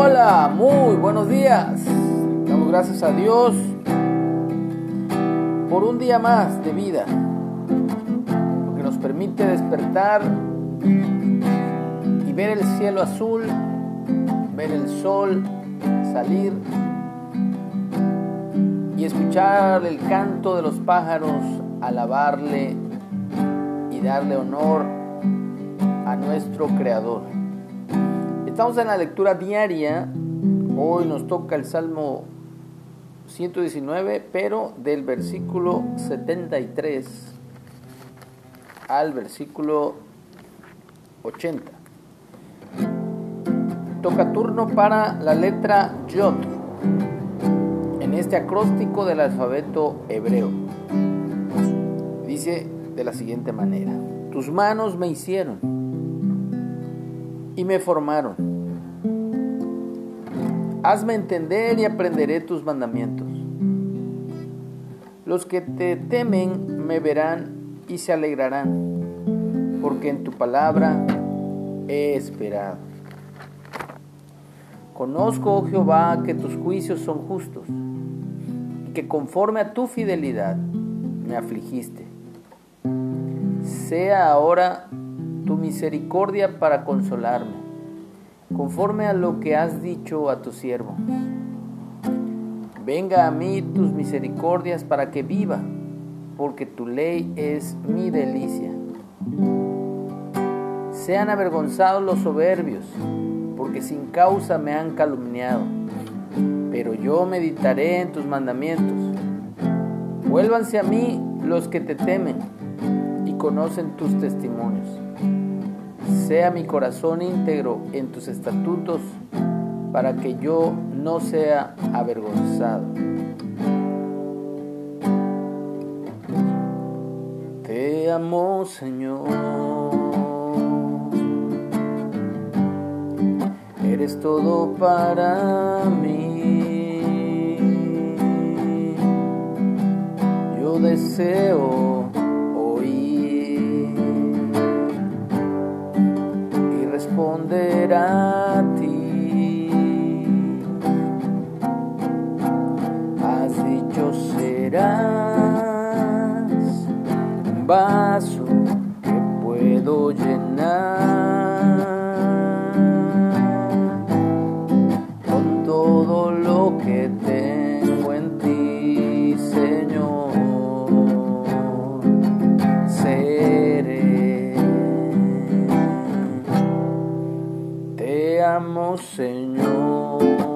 Hola, muy buenos días. Damos gracias a Dios por un día más de vida, porque nos permite despertar y ver el cielo azul, ver el sol salir y escuchar el canto de los pájaros, alabarle y darle honor a nuestro Creador. Estamos en la lectura diaria, hoy nos toca el Salmo 119, pero del versículo 73 al versículo 80. Toca turno para la letra Yod en este acróstico del alfabeto hebreo. Dice de la siguiente manera, tus manos me hicieron y me formaron. Hazme entender y aprenderé tus mandamientos. Los que te temen me verán y se alegrarán, porque en tu palabra he esperado. Conozco, oh Jehová, que tus juicios son justos y que conforme a tu fidelidad me afligiste. Sea ahora tu misericordia para consolarme, conforme a lo que has dicho a tu siervo. Venga a mí tus misericordias para que viva, porque tu ley es mi delicia. Sean avergonzados los soberbios, porque sin causa me han calumniado, pero yo meditaré en tus mandamientos. Vuélvanse a mí los que te temen y conocen tus testimonios. Sea mi corazón íntegro en tus estatutos, para que yo no sea avergonzado. Te amo, Señor. Eres todo para mí. Yo deseo un vaso que puedo llenar con todo lo que tengo en ti, Señor. Seré. Te amo, Señor.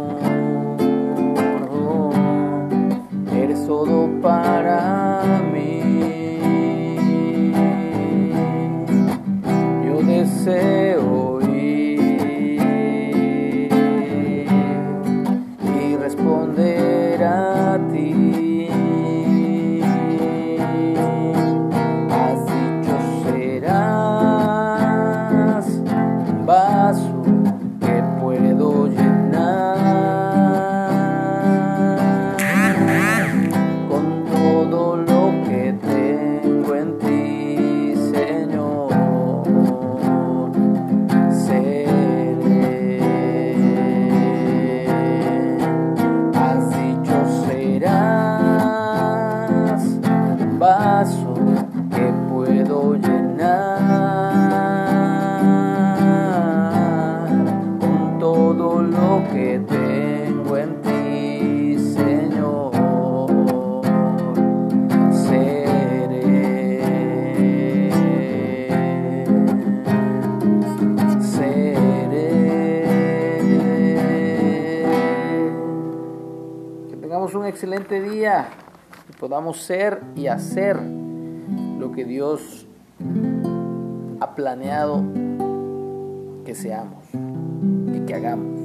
Todo para mí. Que tengo en ti, Señor. Seré. Que tengamos un excelente día y podamos ser y hacer lo que Dios ha planeado que seamos y que hagamos.